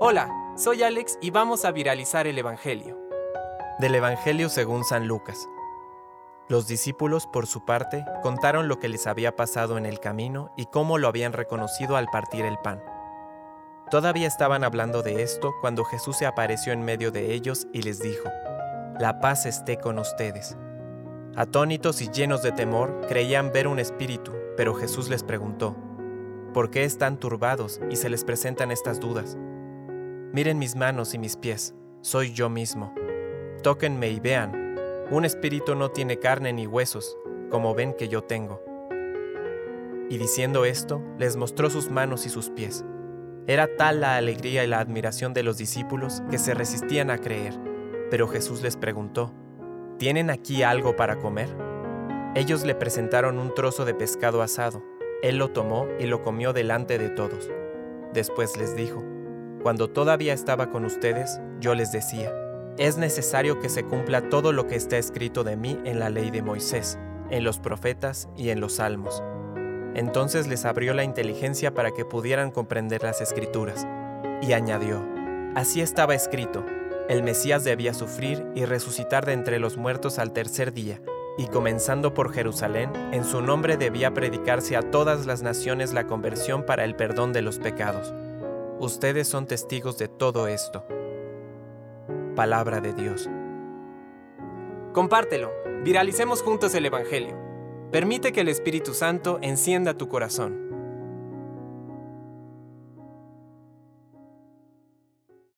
Hola, soy Alex y vamos a viralizar el Evangelio. Del Evangelio según San Lucas. Los discípulos, por su parte, contaron lo que les había pasado en el camino y cómo lo habían reconocido al partir el pan. Todavía estaban hablando de esto cuando Jesús se apareció en medio de ellos y les dijo, La paz esté con ustedes. Atónitos y llenos de temor, creían ver un espíritu, pero Jesús les preguntó, ¿por qué están turbados y se les presentan estas dudas? Miren mis manos y mis pies, soy yo mismo. Tóquenme y vean, un espíritu no tiene carne ni huesos, como ven que yo tengo. Y diciendo esto, les mostró sus manos y sus pies. Era tal la alegría y la admiración de los discípulos que se resistían a creer, pero Jesús les preguntó, ¿Tienen aquí algo para comer? Ellos le presentaron un trozo de pescado asado. Él lo tomó y lo comió delante de todos. Después les dijo, Cuando todavía estaba con ustedes, yo les decía, es necesario que se cumpla todo lo que está escrito de mí en la ley de Moisés, en los profetas y en los salmos. Entonces les abrió la inteligencia para que pudieran comprender las escrituras. Y añadió, así estaba escrito, el Mesías debía sufrir y resucitar de entre los muertos al tercer día, y comenzando por Jerusalén, en su nombre debía predicarse a todas las naciones la conversión para el perdón de los pecados. Ustedes son testigos de todo esto. Palabra de Dios. Compártelo, viralicemos juntos el Evangelio. Permite que el Espíritu Santo encienda tu corazón.